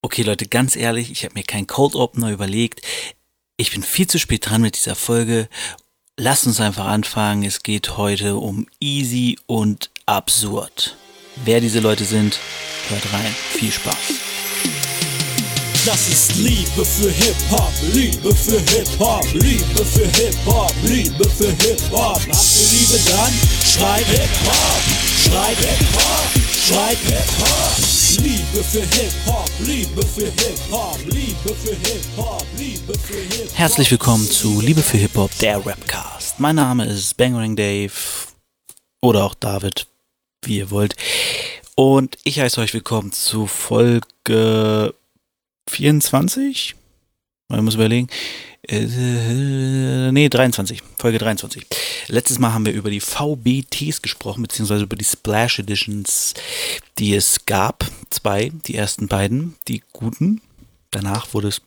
Okay, Leute, ganz ehrlich, ich habe mir keinen Cold Opener überlegt. Ich bin viel zu spät dran mit dieser Folge. Lasst uns einfach anfangen. Es geht heute um easy und absurd. Wer diese Leute sind, hört rein. Viel Spaß. Das ist Liebe für Hip-Hop, Liebe für Hip-Hop, Liebe für Hip-Hop, Liebe für Hip-Hop. Habt ihr Liebe dann? Schreit Hip-Hop, schreit Hip-Hop, schreit Hip-Hop. Liebe für Hip-Hop, Liebe für Hip-Hop, Liebe für Hip-Hop, Liebe für Hip-Hop. Herzlich willkommen zu Liebe für Hip-Hop, der Rapcast. Mein Name ist Bangering Dave oder auch David, wie ihr wollt. Und ich heiße euch willkommen zu Folge 24? Man muss überlegen. Äh, nee, 23. Folge 23. Letztes Mal haben wir über die VBTs gesprochen, beziehungsweise über die Splash Editions, die es gab. Zwei, die ersten beiden, die guten. Danach wurde es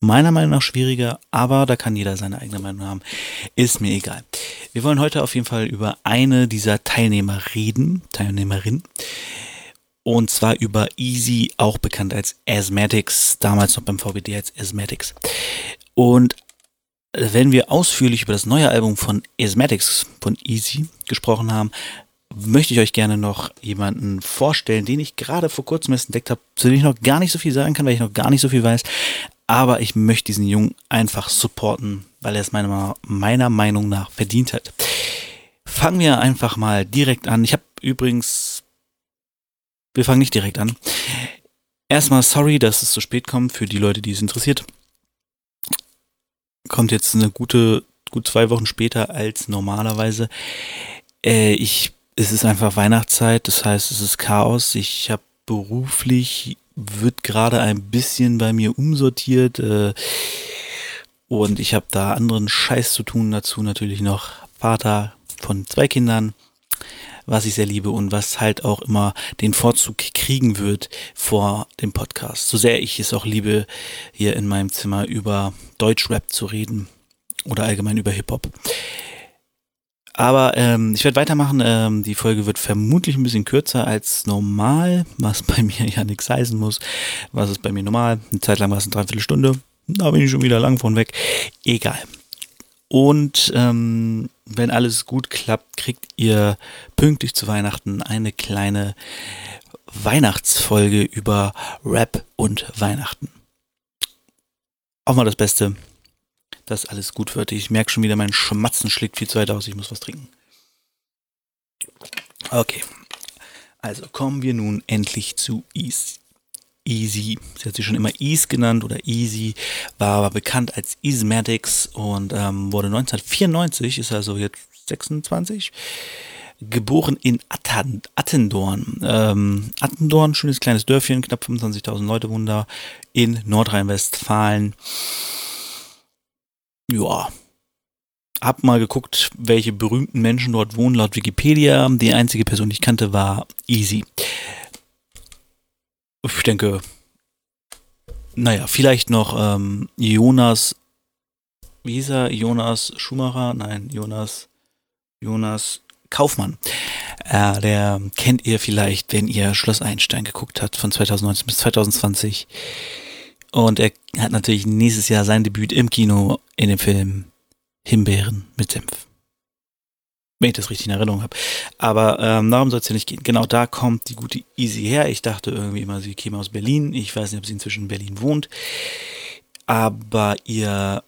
meiner Meinung nach schwieriger, aber da kann jeder seine eigene Meinung haben. Ist mir egal. Wir wollen heute auf jeden Fall über eine dieser Teilnehmer reden, Teilnehmerin. Und zwar über Easy, auch bekannt als Asthmatics, damals noch beim VBD als Asthmatics. Und wenn wir ausführlich über das neue Album von Asthmatics von Easy gesprochen haben, möchte ich euch gerne noch jemanden vorstellen, den ich gerade vor kurzem erst entdeckt habe, zu dem ich noch gar nicht so viel sagen kann, weil ich noch gar nicht so viel weiß. Aber ich möchte diesen Jungen einfach supporten, weil er es meiner, meiner Meinung nach verdient hat. Fangen wir einfach mal direkt an. Ich habe übrigens wir fangen nicht direkt an. Erstmal sorry, dass es so spät kommt für die Leute, die es interessiert. Kommt jetzt eine gute, gut zwei Wochen später als normalerweise. Äh, ich, es ist einfach Weihnachtszeit, das heißt, es ist Chaos. Ich habe beruflich wird gerade ein bisschen bei mir umsortiert äh, und ich habe da anderen Scheiß zu tun. Dazu natürlich noch Vater von zwei Kindern was ich sehr liebe und was halt auch immer den Vorzug kriegen wird vor dem Podcast. So sehr ich es auch liebe, hier in meinem Zimmer über Deutschrap zu reden oder allgemein über Hip-Hop. Aber ähm, ich werde weitermachen. Ähm, die Folge wird vermutlich ein bisschen kürzer als normal, was bei mir ja nichts heißen muss. Was ist bei mir normal? Eine Zeit lang war es eine Dreiviertelstunde. Da bin ich schon wieder lang von weg. Egal. Und ähm, wenn alles gut klappt, kriegt ihr pünktlich zu Weihnachten eine kleine Weihnachtsfolge über Rap und Weihnachten. Auch mal das Beste, dass alles gut wird. Ich merke schon wieder, mein Schmatzen schlägt viel zu weit aus. Ich muss was trinken. Okay. Also kommen wir nun endlich zu East. Easy, sie hat sich schon immer Ease genannt oder Easy, war aber bekannt als Easmatics und ähm, wurde 1994, ist also jetzt 26, geboren in Atten, Attendorn. Ähm, Attendorn, schönes kleines Dörfchen, knapp 25.000 Leute wohnen da in Nordrhein-Westfalen. Ja, hab mal geguckt, welche berühmten Menschen dort wohnen laut Wikipedia. Die einzige Person, die ich kannte, war Easy. Ich denke, naja, vielleicht noch ähm, Jonas, wie hieß er? Jonas Schumacher? Nein, Jonas, Jonas Kaufmann. Äh, der kennt ihr vielleicht, wenn ihr Schloss Einstein geguckt habt von 2019 bis 2020. Und er hat natürlich nächstes Jahr sein Debüt im Kino in dem Film Himbeeren mit Senf wenn ich das richtig in Erinnerung habe. Aber ähm, darum soll es ja nicht gehen. Genau da kommt die gute Easy her. Ich dachte irgendwie immer, sie käme aus Berlin. Ich weiß nicht, ob sie inzwischen in Berlin wohnt. Aber ihr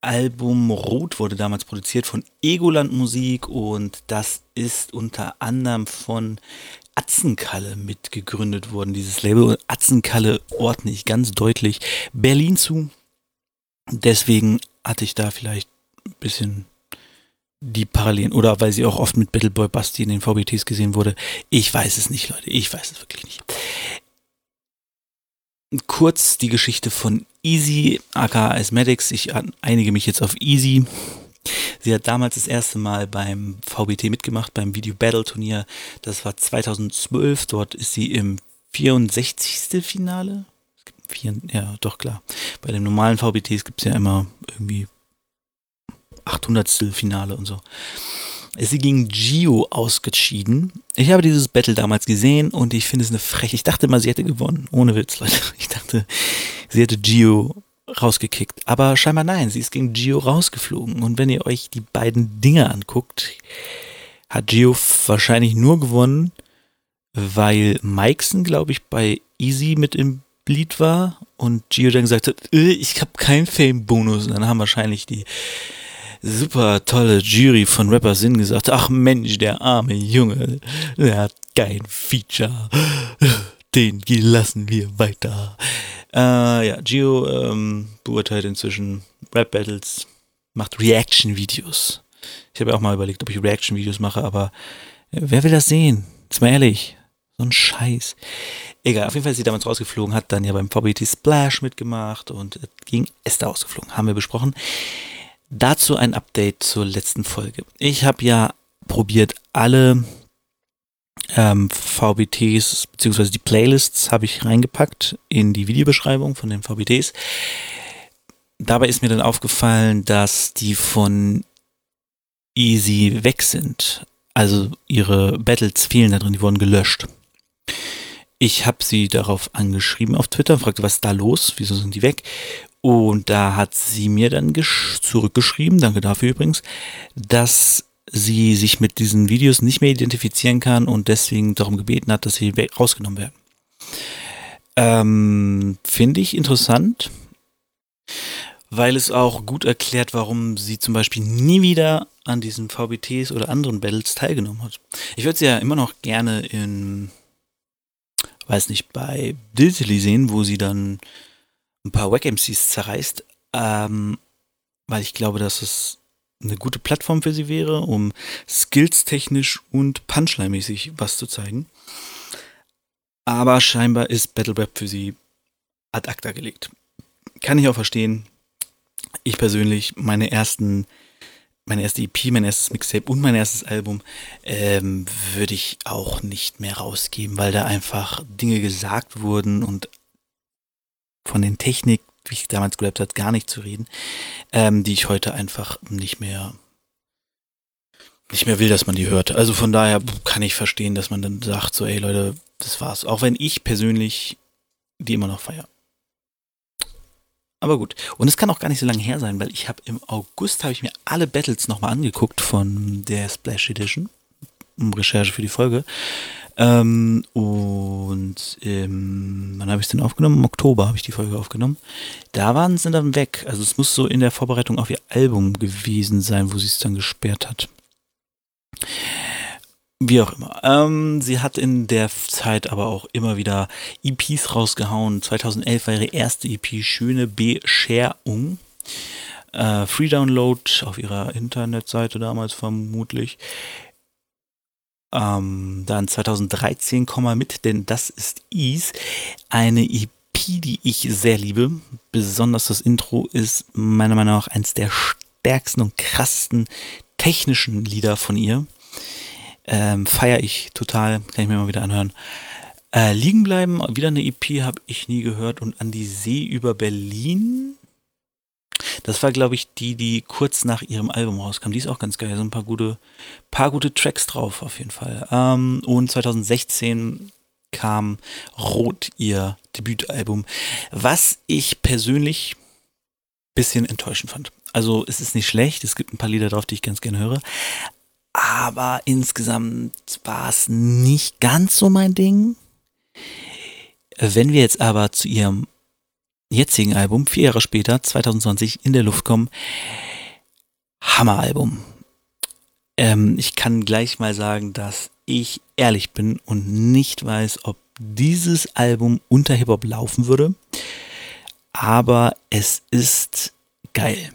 Album Rot wurde damals produziert von Egoland Musik und das ist unter anderem von Atzenkalle mitgegründet worden, dieses Label. Atzenkalle ordne ich ganz deutlich Berlin zu. Deswegen hatte ich da vielleicht ein bisschen die Parallelen oder weil sie auch oft mit Battleboy Basti in den VBTs gesehen wurde. Ich weiß es nicht, Leute. Ich weiß es wirklich nicht. Kurz die Geschichte von Easy, aka Asmatics. Ich einige mich jetzt auf Easy. Sie hat damals das erste Mal beim VBT mitgemacht, beim Video Battle Turnier. Das war 2012. Dort ist sie im 64. Finale. Ja, doch klar. Bei den normalen VBTs gibt es ja immer irgendwie 800. Finale und so. ist sie gegen Gio ausgeschieden. Ich habe dieses Battle damals gesehen und ich finde es eine Frech. Ich dachte mal, sie hätte gewonnen. Ohne Witz, Leute. Ich dachte, sie hätte Gio rausgekickt. Aber scheinbar nein, sie ist gegen Gio rausgeflogen. Und wenn ihr euch die beiden Dinge anguckt, hat Gio wahrscheinlich nur gewonnen, weil Mikeson, glaube ich, bei Easy mit im Lied war und Gio dann gesagt hat, äh, ich habe keinen Fame-Bonus. Und dann haben wahrscheinlich die super tolle Jury von Rapper Sinn gesagt, ach Mensch, der arme Junge, der hat kein Feature. Den lassen wir weiter. Äh, ja, Gio ähm, beurteilt inzwischen Rap-Battles, macht Reaction-Videos. Ich habe ja auch mal überlegt, ob ich Reaction-Videos mache, aber äh, wer will das sehen? Jetzt mal ehrlich. So ein Scheiß. Egal, auf jeden Fall ist sie damals rausgeflogen, hat dann ja beim VBT Splash mitgemacht und ging Esther ausgeflogen. Haben wir besprochen. Dazu ein Update zur letzten Folge. Ich habe ja probiert, alle ähm, VBTs beziehungsweise die Playlists habe ich reingepackt in die Videobeschreibung von den VBTs. Dabei ist mir dann aufgefallen, dass die von Easy weg sind. Also ihre Battles fehlen da drin, die wurden gelöscht. Ich habe sie darauf angeschrieben auf Twitter, fragte, was ist da los, wieso sind die weg? Und da hat sie mir dann zurückgeschrieben, danke dafür übrigens, dass sie sich mit diesen Videos nicht mehr identifizieren kann und deswegen darum gebeten hat, dass sie rausgenommen werden. Ähm, Finde ich interessant, weil es auch gut erklärt, warum sie zum Beispiel nie wieder an diesen VBTs oder anderen Battles teilgenommen hat. Ich würde sie ja immer noch gerne in, weiß nicht, bei Diltily sehen, wo sie dann ein paar Wack-MCs zerreißt, ähm, weil ich glaube, dass es eine gute Plattform für sie wäre, um skills-technisch und Punchline-mäßig was zu zeigen. Aber scheinbar ist Battle Rap für sie ad acta gelegt. Kann ich auch verstehen. Ich persönlich, meine ersten, meine erste EP, mein erstes Mixtape und mein erstes Album ähm, würde ich auch nicht mehr rausgeben, weil da einfach Dinge gesagt wurden und von den Technik, wie ich damals gerappt hat, gar nicht zu reden, ähm, die ich heute einfach nicht mehr nicht mehr will, dass man die hört. Also von daher kann ich verstehen, dass man dann sagt, so, ey Leute, das war's. Auch wenn ich persönlich die immer noch feiere. Aber gut. Und es kann auch gar nicht so lange her sein, weil ich habe im August habe ich mir alle Battles nochmal angeguckt von der Splash Edition. Recherche für die Folge. Ähm, und ähm, wann habe ich es denn aufgenommen? Im Oktober habe ich die Folge aufgenommen. Da waren sie dann weg. Also es muss so in der Vorbereitung auf ihr Album gewesen sein, wo sie es dann gesperrt hat. Wie auch immer. Ähm, sie hat in der Zeit aber auch immer wieder EPs rausgehauen. 2011 war ihre erste EP Schöne Bescherung. Äh, Free Download auf ihrer Internetseite damals vermutlich. Ähm, dann 2013 komm mit, denn das ist Ease. Eine EP, die ich sehr liebe. Besonders das Intro ist meiner Meinung nach eines der stärksten und krassesten technischen Lieder von ihr. Ähm, Feiere ich total, kann ich mir mal wieder anhören. Äh, liegen bleiben, wieder eine EP habe ich nie gehört und an die See über Berlin das war, glaube ich, die, die kurz nach ihrem Album rauskam. Die ist auch ganz geil. So ein paar gute, paar gute Tracks drauf, auf jeden Fall. Ähm, und 2016 kam Rot, ihr Debütalbum, was ich persönlich bisschen enttäuschend fand. Also es ist nicht schlecht, es gibt ein paar Lieder drauf, die ich ganz gerne höre, aber insgesamt war es nicht ganz so mein Ding. Wenn wir jetzt aber zu ihrem jetzigen Album, vier Jahre später, 2020, in der Luft kommen. Hammeralbum. Ähm, ich kann gleich mal sagen, dass ich ehrlich bin und nicht weiß, ob dieses Album unter Hip-Hop laufen würde. Aber es ist geil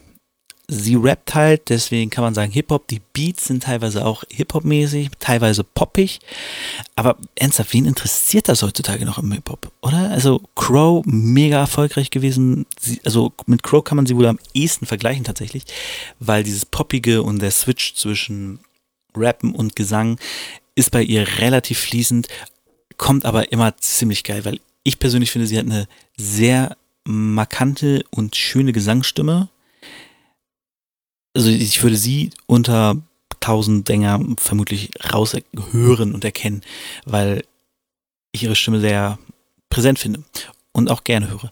sie rappt halt, deswegen kann man sagen Hip-Hop. Die Beats sind teilweise auch Hip-Hop-mäßig, teilweise poppig. Aber ernsthaft, wen interessiert das heutzutage noch im Hip-Hop, oder? Also Crow, mega erfolgreich gewesen. Sie, also mit Crow kann man sie wohl am ehesten vergleichen tatsächlich, weil dieses Poppige und der Switch zwischen Rappen und Gesang ist bei ihr relativ fließend, kommt aber immer ziemlich geil, weil ich persönlich finde, sie hat eine sehr markante und schöne Gesangsstimme also ich würde sie unter tausend Sänger vermutlich raushören und erkennen, weil ich ihre Stimme sehr präsent finde und auch gerne höre.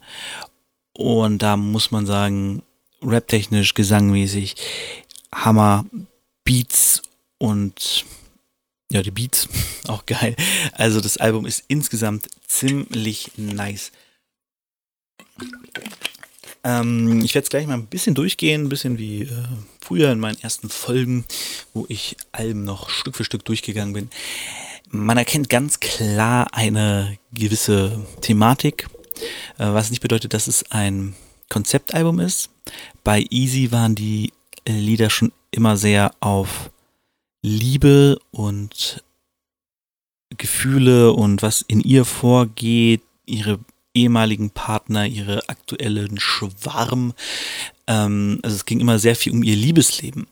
Und da muss man sagen, raptechnisch, gesangmäßig, Hammer, Beats und ja, die Beats auch geil. Also das Album ist insgesamt ziemlich nice. Ähm, ich werde es gleich mal ein bisschen durchgehen, ein bisschen wie äh, früher in meinen ersten Folgen, wo ich Alben noch Stück für Stück durchgegangen bin. Man erkennt ganz klar eine gewisse Thematik, äh, was nicht bedeutet, dass es ein Konzeptalbum ist. Bei Easy waren die Lieder schon immer sehr auf Liebe und Gefühle und was in ihr vorgeht, ihre ehemaligen Partner, ihre aktuellen Schwarm. Ähm, also es ging immer sehr viel um ihr Liebesleben.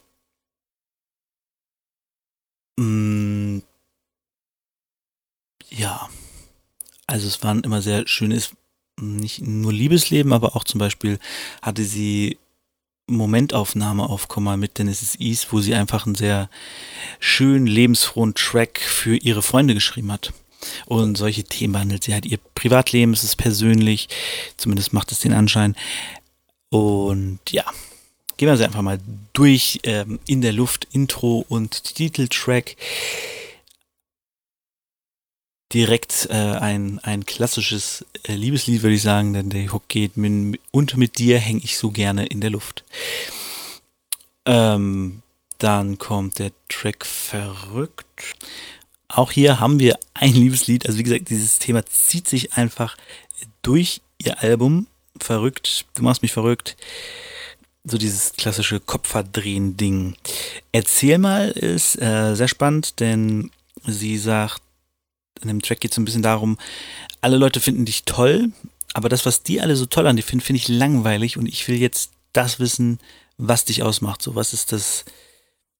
Mm, ja, also es waren immer sehr schönes, nicht nur Liebesleben, aber auch zum Beispiel hatte sie Momentaufnahme auf Komma mit Dennis East, wo sie einfach einen sehr schönen, lebensfrohen Track für ihre Freunde geschrieben hat. Und solche Themen behandelt sie halt ihr Privatleben, es ist persönlich, zumindest macht es den Anschein. Und ja, gehen wir sie einfach mal durch ähm, in der Luft, Intro und Titeltrack direkt äh, ein, ein klassisches äh, Liebeslied, würde ich sagen, denn der Hook geht mit, und mit dir hänge ich so gerne in der Luft. Ähm, dann kommt der Track Verrückt. Auch hier haben wir ein Liebeslied. Also wie gesagt, dieses Thema zieht sich einfach durch ihr Album. Verrückt, du machst mich verrückt. So dieses klassische Kopfverdrehen-Ding. Erzähl mal ist äh, sehr spannend, denn sie sagt, in dem Track geht es ein bisschen darum, alle Leute finden dich toll, aber das, was die alle so toll an dir finden, finde ich langweilig und ich will jetzt das wissen, was dich ausmacht. So, was ist das,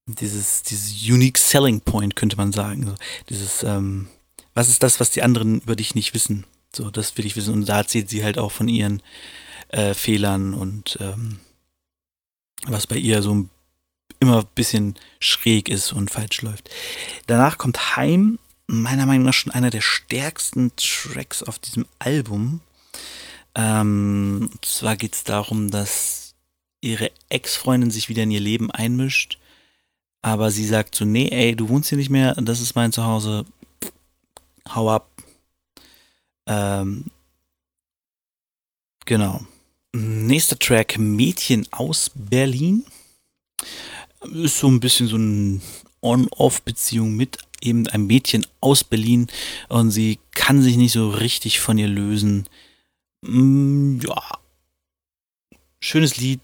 dieses, dieses Unique Selling Point, könnte man sagen. So, dieses, ähm, was ist das, was die anderen über dich nicht wissen? So, das will ich wissen. Und da erzählt sie halt auch von ihren äh, Fehlern und ähm, was bei ihr so immer ein bisschen schräg ist und falsch läuft. Danach kommt Heim meiner Meinung nach schon einer der stärksten Tracks auf diesem Album. Ähm, und zwar geht es darum, dass ihre Ex-Freundin sich wieder in ihr Leben einmischt, aber sie sagt so, nee, ey, du wohnst hier nicht mehr, das ist mein Zuhause, hau ab. Ähm, genau. Nächster Track, Mädchen aus Berlin. Ist so ein bisschen so eine On-Off-Beziehung mit eben ein Mädchen aus Berlin und sie kann sich nicht so richtig von ihr lösen. Mm, ja. Schönes Lied,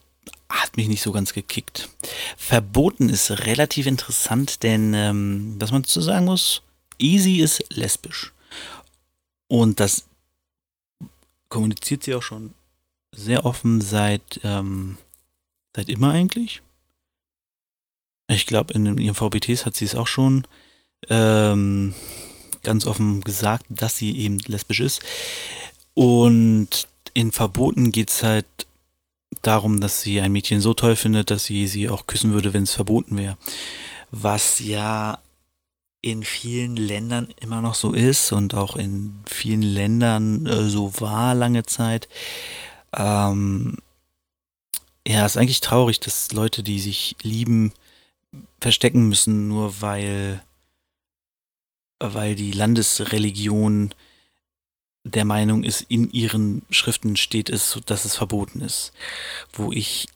hat mich nicht so ganz gekickt. Verboten ist relativ interessant, denn ähm, was man zu sagen muss, Easy ist lesbisch. Und das kommuniziert sie auch schon sehr offen seit, ähm, seit immer eigentlich. Ich glaube, in ihren VBTs hat sie es auch schon ähm, ganz offen gesagt, dass sie eben lesbisch ist. Und in Verboten geht es halt darum, dass sie ein Mädchen so toll findet, dass sie sie auch küssen würde, wenn es verboten wäre. Was ja in vielen Ländern immer noch so ist und auch in vielen Ländern äh, so war lange Zeit. Ähm, ja, ist eigentlich traurig, dass Leute, die sich lieben, verstecken müssen, nur weil weil die Landesreligion der Meinung ist, in ihren Schriften steht es, dass es verboten ist. Wo ich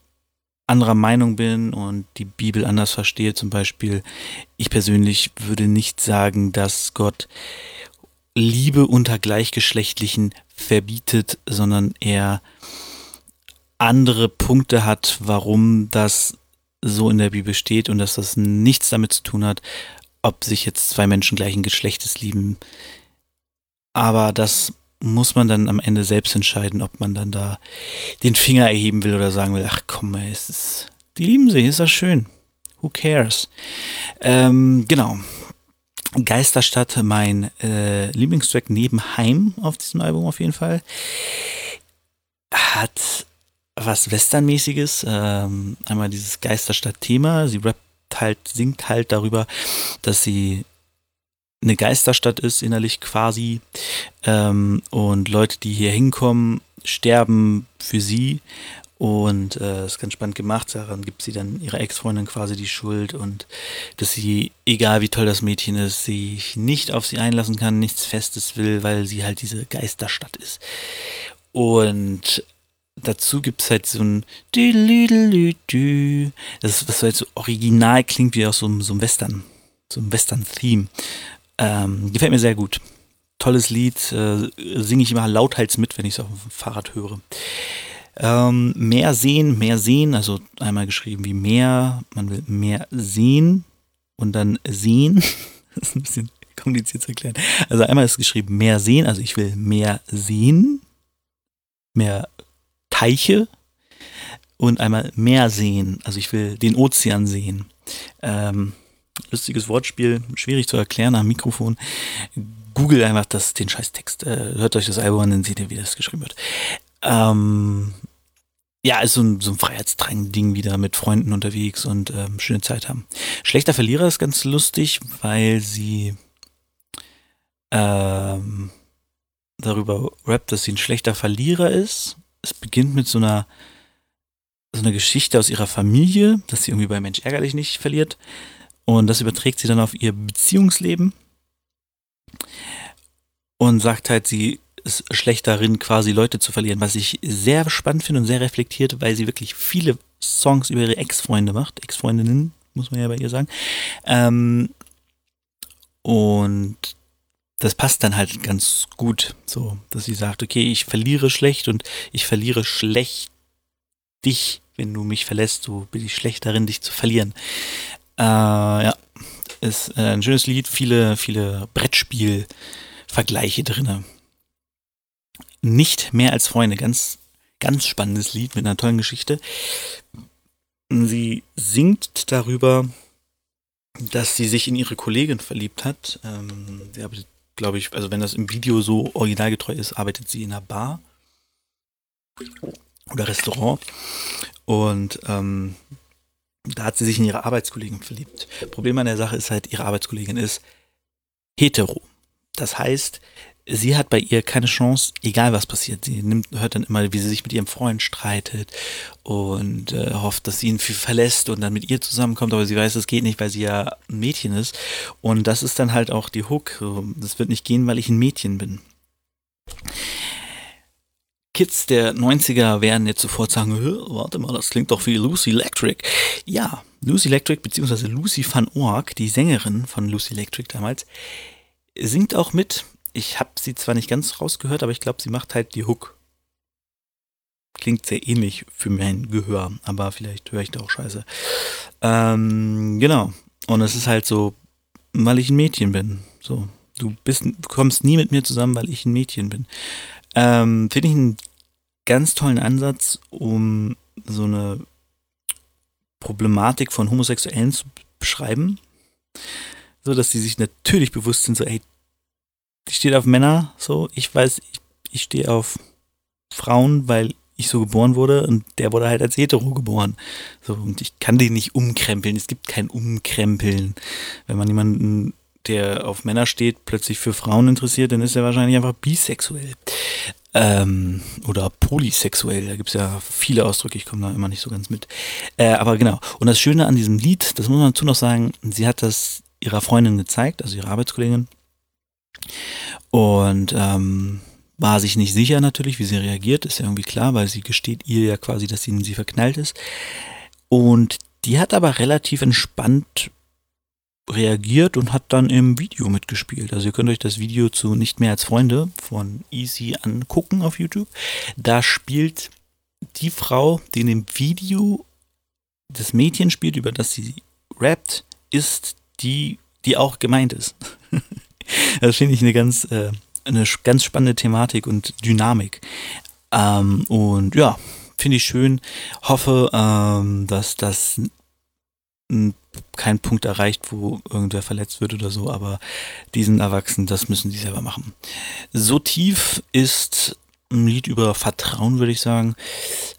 anderer Meinung bin und die Bibel anders verstehe, zum Beispiel, ich persönlich würde nicht sagen, dass Gott Liebe unter Gleichgeschlechtlichen verbietet, sondern er andere Punkte hat, warum das so in der Bibel steht und dass das nichts damit zu tun hat, ob sich jetzt zwei Menschen gleichen Geschlechtes lieben. Aber das muss man dann am Ende selbst entscheiden, ob man dann da den Finger erheben will oder sagen will, ach komm, ey, es ist, die lieben sich, ist das schön. Who cares? Ähm, genau. Geisterstadt, mein äh, Lieblingstrack neben Heim auf diesem Album auf jeden Fall. Hat was Westernmäßiges. Ähm, einmal dieses Geisterstadt-Thema. Sie rappt halt, singt halt darüber, dass sie eine Geisterstadt ist, innerlich quasi. Ähm, und Leute, die hier hinkommen, sterben für sie. Und äh, ist ganz spannend gemacht. Daran gibt sie dann ihrer Ex-Freundin quasi die Schuld und dass sie, egal wie toll das Mädchen ist, sich nicht auf sie einlassen kann, nichts Festes will, weil sie halt diese Geisterstadt ist. Und dazu gibt es halt so ein das, was halt so original klingt wie aus so, so einem Western, so einem Western-Theme. Ähm, gefällt mir sehr gut. Tolles Lied, äh, singe ich immer lauthals mit, wenn ich es auf dem Fahrrad höre. Ähm, mehr sehen, mehr sehen, also einmal geschrieben wie mehr, man will mehr sehen und dann sehen. das ist ein bisschen kompliziert zu erklären. Also einmal ist geschrieben mehr sehen, also ich will mehr sehen, mehr Teiche und einmal mehr sehen, also ich will den Ozean sehen. Ähm, lustiges Wortspiel, schwierig zu erklären am Mikrofon. Google einfach das, den Scheißtext. Äh, hört euch das Album an, dann seht ihr, wie das geschrieben wird. Ähm, ja, ist so ein, so ein Freiheitsdrang-Ding wieder mit Freunden unterwegs und ähm, schöne Zeit haben. Schlechter Verlierer ist ganz lustig, weil sie ähm, darüber rappt, dass sie ein schlechter Verlierer ist. Es beginnt mit so einer so einer Geschichte aus ihrer Familie, dass sie irgendwie bei Mensch ärgerlich nicht verliert. Und das überträgt sie dann auf ihr Beziehungsleben und sagt halt, sie ist schlecht darin, quasi Leute zu verlieren, was ich sehr spannend finde und sehr reflektiert, weil sie wirklich viele Songs über ihre Ex-Freunde macht, Ex-Freundinnen, muss man ja bei ihr sagen. Ähm, und das passt dann halt ganz gut, so, dass sie sagt, okay, ich verliere schlecht und ich verliere schlecht dich, wenn du mich verlässt, so bin ich schlecht darin, dich zu verlieren. Äh, ja, ist ein schönes Lied, viele, viele Brettspiel-Vergleiche drin. Nicht mehr als Freunde, ganz, ganz spannendes Lied mit einer tollen Geschichte. Sie singt darüber, dass sie sich in ihre Kollegin verliebt hat. Ähm, sie arbeitet, glaube ich, also wenn das im Video so originalgetreu ist, arbeitet sie in einer Bar oder Restaurant. Und ähm, da hat sie sich in ihre Arbeitskollegin verliebt. Problem an der Sache ist halt, ihre Arbeitskollegin ist hetero. Das heißt, sie hat bei ihr keine Chance, egal was passiert. Sie nimmt, hört dann immer, wie sie sich mit ihrem Freund streitet und äh, hofft, dass sie ihn verlässt und dann mit ihr zusammenkommt, aber sie weiß, es geht nicht, weil sie ja ein Mädchen ist. Und das ist dann halt auch die Hook. Das wird nicht gehen, weil ich ein Mädchen bin. Kids der 90er werden jetzt sofort sagen, warte mal, das klingt doch wie Lucy Electric. Ja, Lucy Electric beziehungsweise Lucy van Ork, die Sängerin von Lucy Electric damals, singt auch mit. Ich habe sie zwar nicht ganz rausgehört, aber ich glaube, sie macht halt die Hook. Klingt sehr ähnlich für mein Gehör, aber vielleicht höre ich da auch scheiße. Ähm, genau. Und es ist halt so, weil ich ein Mädchen bin. So, du bist, du kommst nie mit mir zusammen, weil ich ein Mädchen bin. Ähm, Finde ich einen ganz tollen Ansatz, um so eine Problematik von Homosexuellen zu beschreiben. So, dass die sich natürlich bewusst sind, so, ey, die steht auf Männer, so, ich weiß, ich, ich stehe auf Frauen, weil ich so geboren wurde und der wurde halt als hetero geboren. So, und ich kann den nicht umkrempeln. Es gibt kein Umkrempeln. Wenn man jemanden der auf Männer steht, plötzlich für Frauen interessiert, dann ist er wahrscheinlich einfach bisexuell. Ähm, oder polysexuell, da gibt es ja viele Ausdrücke, ich komme da immer nicht so ganz mit. Äh, aber genau, und das Schöne an diesem Lied, das muss man dazu noch sagen, sie hat das ihrer Freundin gezeigt, also ihrer Arbeitskollegin. Und ähm, war sich nicht sicher natürlich, wie sie reagiert, ist ja irgendwie klar, weil sie gesteht ihr ja quasi, dass sie in sie verknallt ist. Und die hat aber relativ entspannt reagiert und hat dann im Video mitgespielt. Also ihr könnt euch das Video zu Nicht mehr als Freunde von Easy angucken auf YouTube. Da spielt die Frau, die in dem Video das Mädchen spielt, über das sie rappt, ist die, die auch gemeint ist. das finde ich eine ganz, äh, eine ganz spannende Thematik und Dynamik. Ähm, und ja, finde ich schön. Hoffe, ähm, dass das kein Punkt erreicht, wo irgendwer verletzt wird oder so, aber diesen Erwachsenen, das müssen die selber machen. So tief ist ein Lied über Vertrauen, würde ich sagen.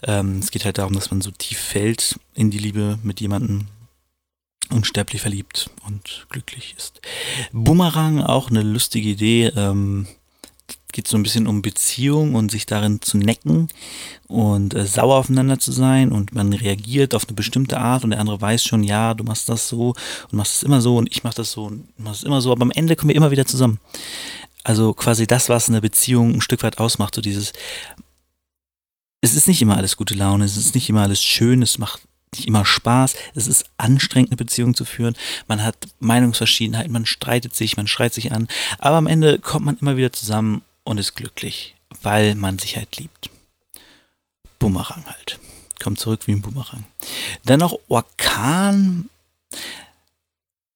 Ähm, es geht halt darum, dass man so tief fällt in die Liebe mit jemandem unsterblich verliebt und glücklich ist. Boomerang, auch eine lustige Idee. Ähm, geht so ein bisschen um Beziehung und sich darin zu necken und äh, sauer aufeinander zu sein und man reagiert auf eine bestimmte Art und der andere weiß schon, ja, du machst das so und machst es immer so und ich mach das so und machst es immer so, aber am Ende kommen wir immer wieder zusammen. Also quasi das, was eine Beziehung ein Stück weit ausmacht, so dieses, es ist nicht immer alles gute Laune, es ist nicht immer alles schön, es macht nicht immer Spaß, es ist anstrengend, eine Beziehung zu führen, man hat Meinungsverschiedenheiten, man streitet sich, man schreit sich an, aber am Ende kommt man immer wieder zusammen und ist glücklich, weil man sich halt liebt. Bumerang halt. Kommt zurück wie ein Bumerang. Dann noch Orkan.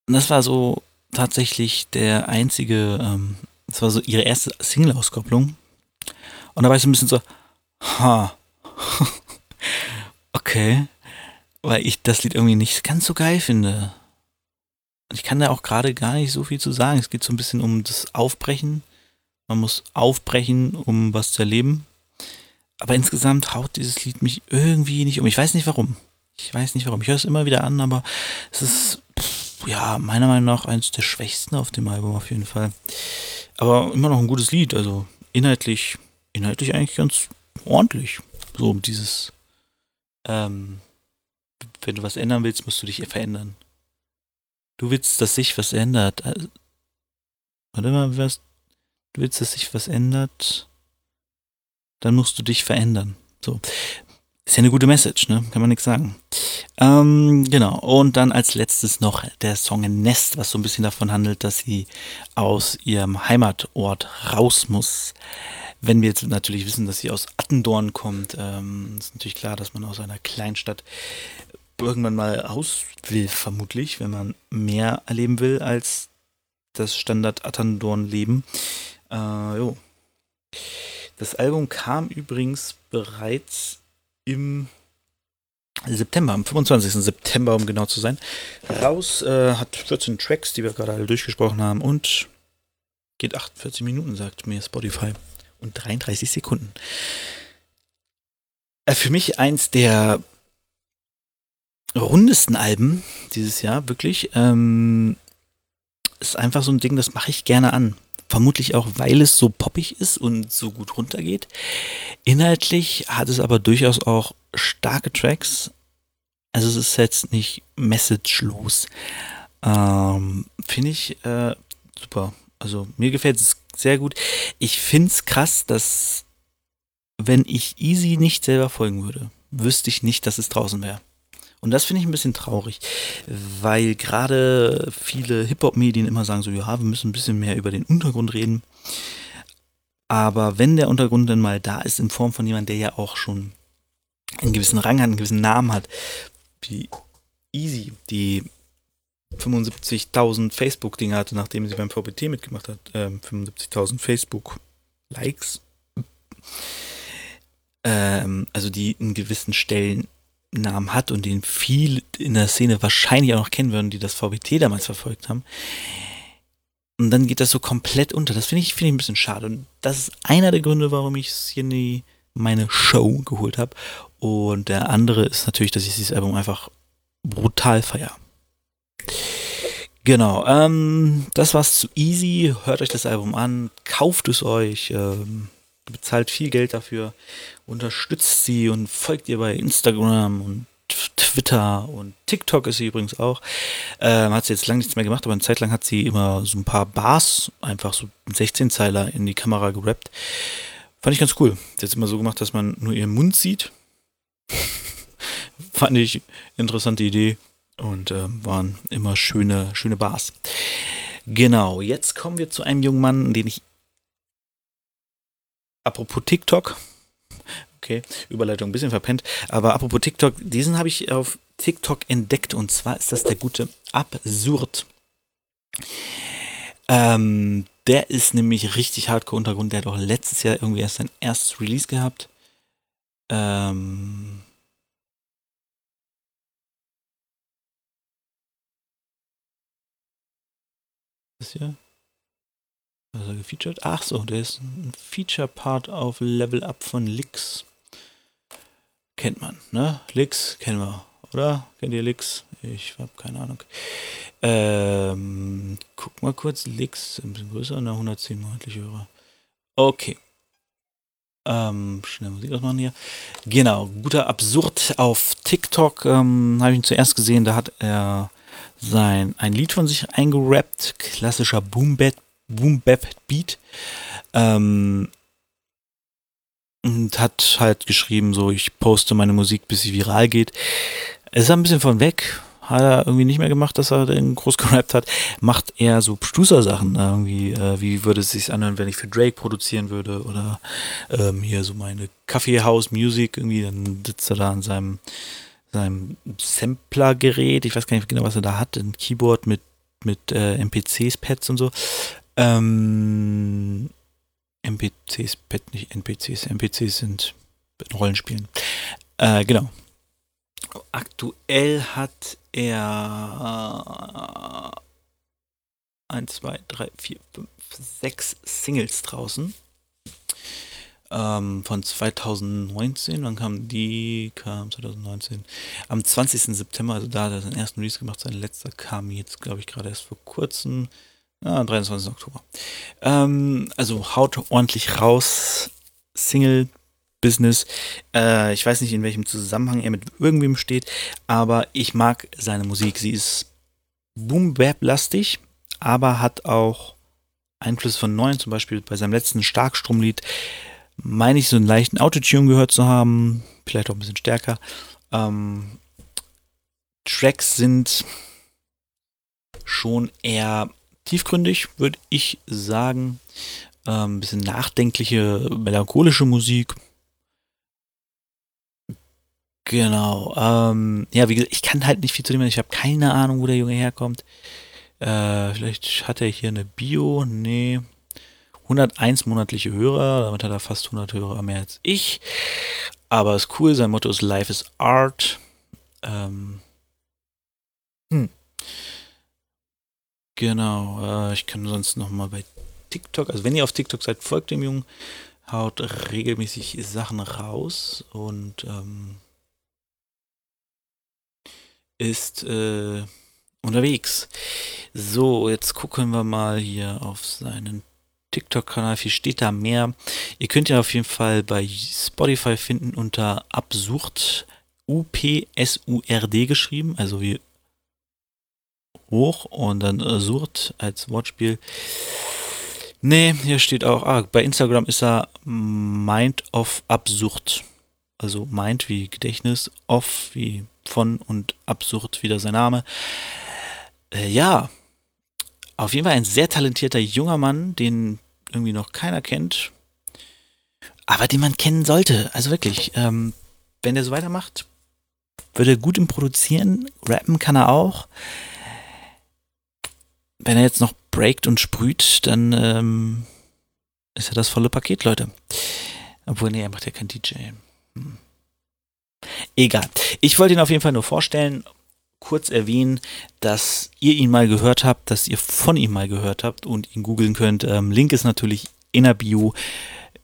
Das war so tatsächlich der einzige, ähm, das war so ihre erste Single-Auskopplung. Und da war ich so ein bisschen so, ha, okay, weil ich das Lied irgendwie nicht ganz so geil finde. Ich kann da auch gerade gar nicht so viel zu sagen. Es geht so ein bisschen um das Aufbrechen man muss aufbrechen, um was zu erleben. Aber insgesamt haut dieses Lied mich irgendwie nicht um. Ich weiß nicht warum. Ich weiß nicht warum. Ich höre es immer wieder an, aber es ist, ja, meiner Meinung nach eines der schwächsten auf dem Album auf jeden Fall. Aber immer noch ein gutes Lied. Also inhaltlich, inhaltlich eigentlich ganz ordentlich. So dieses, ähm, wenn du was ändern willst, musst du dich verändern. Du willst, dass sich was ändert. Also, warte mal, was, du willst, dass sich was ändert, dann musst du dich verändern. So. Ist ja eine gute Message, ne? Kann man nichts sagen. Ähm, genau. Und dann als letztes noch der Song Nest, was so ein bisschen davon handelt, dass sie aus ihrem Heimatort raus muss. Wenn wir jetzt natürlich wissen, dass sie aus Attendorn kommt, ähm, ist natürlich klar, dass man aus einer Kleinstadt irgendwann mal raus will, vermutlich, wenn man mehr erleben will als das Standard Attendorn-Leben. Äh. Das Album kam übrigens bereits im September, am 25. September, um genau zu sein, raus. Äh, hat 14 Tracks, die wir gerade alle durchgesprochen haben und geht 48 Minuten, sagt mir Spotify. Und 33 Sekunden. Äh, für mich eins der rundesten Alben dieses Jahr, wirklich. Ähm, ist einfach so ein Ding, das mache ich gerne an. Vermutlich auch, weil es so poppig ist und so gut runtergeht. Inhaltlich hat es aber durchaus auch starke Tracks. Also es ist jetzt nicht messagelos. Ähm, Finde ich äh, super. Also mir gefällt es sehr gut. Ich finde es krass, dass wenn ich Easy nicht selber folgen würde, wüsste ich nicht, dass es draußen wäre. Und das finde ich ein bisschen traurig, weil gerade viele Hip-Hop-Medien immer sagen so, ja, wir müssen ein bisschen mehr über den Untergrund reden. Aber wenn der Untergrund dann mal da ist, in Form von jemand, der ja auch schon einen gewissen Rang hat, einen gewissen Namen hat, wie Easy, die 75.000 Facebook-Dinge hatte, nachdem sie beim VBT mitgemacht hat, äh, 75.000 Facebook-Likes, ähm, also die in gewissen Stellen Namen hat und den viel in der Szene wahrscheinlich auch noch kennen würden, die das VBT damals verfolgt haben. Und dann geht das so komplett unter. Das finde ich, find ich ein bisschen schade. Und das ist einer der Gründe, warum ich es meine Show geholt habe. Und der andere ist natürlich, dass ich dieses Album einfach brutal feier. Genau, ähm, das war's zu Easy. Hört euch das Album an, kauft es euch, ähm, bezahlt viel Geld dafür unterstützt sie und folgt ihr bei Instagram und Twitter und TikTok ist sie übrigens auch. Ähm, hat sie jetzt lange nichts mehr gemacht, aber eine Zeit lang hat sie immer so ein paar Bars, einfach so 16-Zeiler in die Kamera gerappt. Fand ich ganz cool. Sie hat es immer so gemacht, dass man nur ihren Mund sieht. Fand ich interessante Idee und äh, waren immer schöne, schöne Bars. Genau, jetzt kommen wir zu einem jungen Mann, den ich apropos TikTok, Okay, Überleitung ein bisschen verpennt. Aber apropos TikTok, diesen habe ich auf TikTok entdeckt und zwar ist das der gute Absurd. Ähm, der ist nämlich richtig hardcore Untergrund. Der hat auch letztes Jahr irgendwie erst sein erstes Release gehabt. Ähm. Das hier? Was ist er gefeatured? Ach so, der ist ein Feature-Part auf Level Up von Lix kennt man, ne? Licks kennen wir oder? Kennt ihr Lix? Ich habe keine Ahnung. Ähm, guck mal kurz, Lix, ein bisschen größer, ne, 110 monatliche Hörer. Okay. Ähm, schnell Musik ausmachen hier. Genau, guter Absurd auf TikTok ähm, habe ich ihn zuerst gesehen, da hat er sein ein Lied von sich eingerappt, klassischer Boom Bap, Boom Bap Beat. Ähm, und hat halt geschrieben, so ich poste meine Musik, bis sie viral geht. Es ist ein bisschen von weg, hat er irgendwie nicht mehr gemacht, dass er den groß gerappt hat. Macht eher so Stußer-Sachen, ne? irgendwie, äh, wie würde es sich anhören, wenn ich für Drake produzieren würde oder ähm, hier so meine Kaffeehouse-Music, irgendwie, dann sitzt er da an seinem, seinem Sampler-Gerät, ich weiß gar nicht genau, was er da hat, ein Keyboard mit, mit äh, MPCs, Pads und so. Ähm, NPCs, Pet, nicht NPCs, NPCs sind Rollenspielen. Äh, genau. Aktuell hat er äh, 1, 2, 3, 4, 5, 6 Singles draußen. Ähm, von 2019, wann kam die? Kam 2019. Am 20. September, also da hat er seinen ersten Release gemacht. Sein letzter kam jetzt, glaube ich, gerade erst vor kurzem. Ja, 23. Oktober. Ähm, also haut ordentlich raus. Single-Business. Äh, ich weiß nicht, in welchem Zusammenhang er mit irgendwem steht, aber ich mag seine Musik. Sie ist boom-bap-lastig, aber hat auch Einfluss von neuen, zum Beispiel bei seinem letzten Starkstromlied, meine ich, so einen leichten Autotune gehört zu haben, vielleicht auch ein bisschen stärker. Ähm, Tracks sind schon eher tiefgründig, würde ich sagen. Ähm, bisschen nachdenkliche, melancholische Musik. Genau. Ähm, ja, wie gesagt, ich kann halt nicht viel zu dem. Ich habe keine Ahnung, wo der Junge herkommt. Äh, vielleicht hat er hier eine Bio. Nee. 101 monatliche Hörer. Damit hat er fast 100 Hörer mehr als ich. Aber ist cool. Sein Motto ist Life is Art. Ähm, hm. Genau, äh, ich kann sonst noch mal bei TikTok, also wenn ihr auf TikTok seid, folgt dem Jungen, haut regelmäßig Sachen raus und ähm, ist äh, unterwegs. So, jetzt gucken wir mal hier auf seinen TikTok-Kanal. Viel steht da mehr. Ihr könnt ja auf jeden Fall bei Spotify finden unter Absurd, U-P-S-U-R-D geschrieben, also wie hoch und dann äh, sucht als Wortspiel. Nee, hier steht auch, ah, bei Instagram ist er Mind of Absurd. Also Mind wie Gedächtnis, off wie von und absurd wieder sein Name. Äh, ja, auf jeden Fall ein sehr talentierter junger Mann, den irgendwie noch keiner kennt, aber den man kennen sollte. Also wirklich, ähm, wenn der so weitermacht, würde er gut im Produzieren, rappen kann er auch wenn er jetzt noch breakt und sprüht, dann ähm, ist ja das volle Paket, Leute. Obwohl, nee, er macht ja kein DJ. Hm. Egal. Ich wollte ihn auf jeden Fall nur vorstellen, kurz erwähnen, dass ihr ihn mal gehört habt, dass ihr von ihm mal gehört habt und ihn googeln könnt. Ähm, Link ist natürlich in der Bio.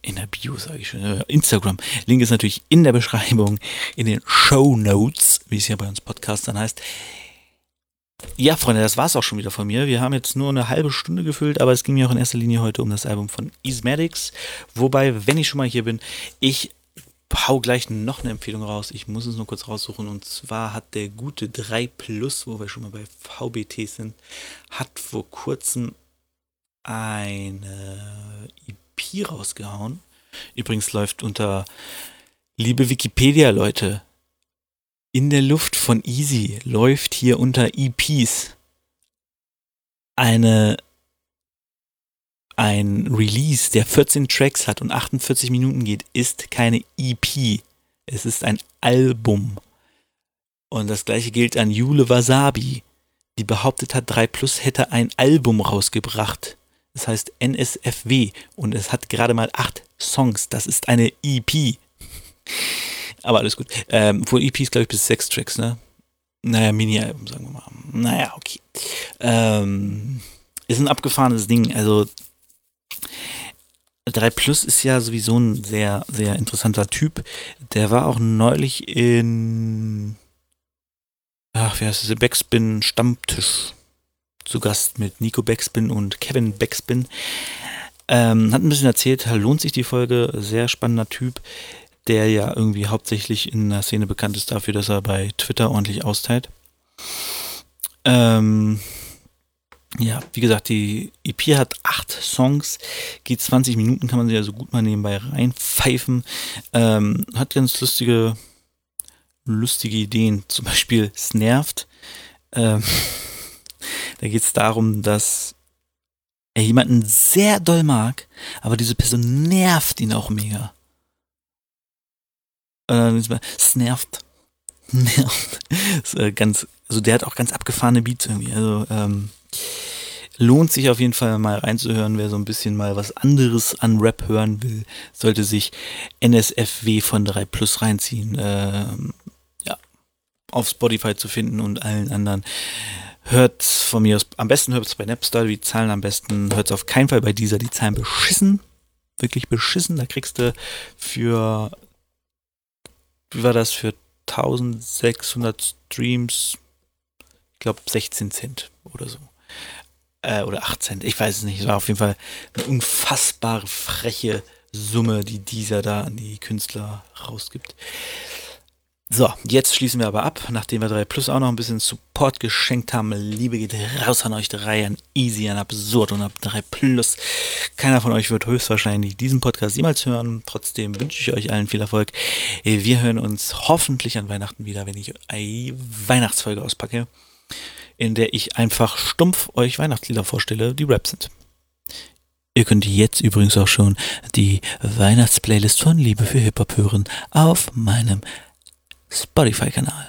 In der Bio sage ich schon, äh, Instagram. Link ist natürlich in der Beschreibung, in den Show Notes, wie es ja bei uns Podcastern heißt. Ja, Freunde, das war es auch schon wieder von mir. Wir haben jetzt nur eine halbe Stunde gefüllt, aber es ging mir auch in erster Linie heute um das Album von Ismatics. Wobei, wenn ich schon mal hier bin, ich hau gleich noch eine Empfehlung raus. Ich muss es nur kurz raussuchen. Und zwar hat der gute 3 Plus, wo wir schon mal bei VBT sind, hat vor kurzem eine EP rausgehauen. Übrigens läuft unter Liebe Wikipedia, Leute, in der Luft von Easy läuft hier unter EPs eine ein Release, der 14 Tracks hat und 48 Minuten geht, ist keine EP. Es ist ein Album. Und das gleiche gilt an Jule Wasabi, die behauptet hat, 3 Plus hätte ein Album rausgebracht. Das heißt NSFW und es hat gerade mal 8 Songs. Das ist eine EP. Aber alles gut. Ähm, wo EPs, glaube ich, bis sechs Tracks, ne? Naja, Mini-Album, sagen wir mal. Naja, okay. Ähm, ist ein abgefahrenes Ding. Also 3 Plus ist ja sowieso ein sehr, sehr interessanter Typ. Der war auch neulich in ach, wie heißt es, Backspin Stammtisch zu Gast mit Nico Backspin und Kevin Backspin. Ähm, hat ein bisschen erzählt, lohnt sich die Folge, sehr spannender Typ, der ja irgendwie hauptsächlich in der Szene bekannt ist dafür, dass er bei Twitter ordentlich austeilt. Ähm, ja, wie gesagt, die EP hat acht Songs, geht 20 Minuten, kann man sie also gut mal nebenbei reinpfeifen. Ähm, hat ganz lustige, lustige Ideen. Zum Beispiel Es nervt. Ähm, da geht es darum, dass er jemanden sehr doll mag, aber diese Person nervt ihn auch mega. Äh, es nervt. Nervt. Äh, ganz, also der hat auch ganz abgefahrene Beats irgendwie. Also, ähm, lohnt sich auf jeden Fall mal reinzuhören, wer so ein bisschen mal was anderes an Rap hören will, sollte sich NSFW von 3 Plus reinziehen. Ähm, ja, auf Spotify zu finden und allen anderen. Hört von mir aus, am besten hört es bei Napster, die Zahlen am besten, hört es auf keinen Fall bei dieser, die Zahlen beschissen. Wirklich beschissen. Da kriegst du für, wie war das, für 1600 Streams, ich glaube 16 Cent oder so äh, oder 8 Cent, ich weiß es nicht. Es war auf jeden Fall eine unfassbare freche Summe, die dieser da an die Künstler rausgibt. So, jetzt schließen wir aber ab, nachdem wir 3 Plus auch noch ein bisschen Support geschenkt haben. Liebe geht raus an euch drei, an Easy, an Absurd und ab 3 Plus. Keiner von euch wird höchstwahrscheinlich diesen Podcast jemals hören. Trotzdem wünsche ich euch allen viel Erfolg. Wir hören uns hoffentlich an Weihnachten wieder, wenn ich eine Weihnachtsfolge auspacke in der ich einfach stumpf euch Weihnachtslieder vorstelle, die Rap sind. Ihr könnt jetzt übrigens auch schon die Weihnachtsplaylist von Liebe für Hip-Hop hören auf meinem Spotify-Kanal.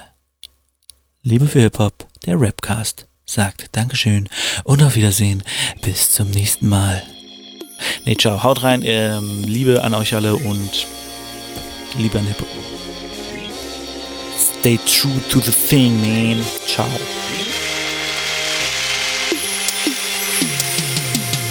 Liebe für Hip-Hop, der Rapcast, sagt Dankeschön und auf Wiedersehen. Bis zum nächsten Mal. Nee, ciao, haut rein, ähm, Liebe an euch alle und Liebe an Hip-Hop. Stay true to the thing, man. Ciao.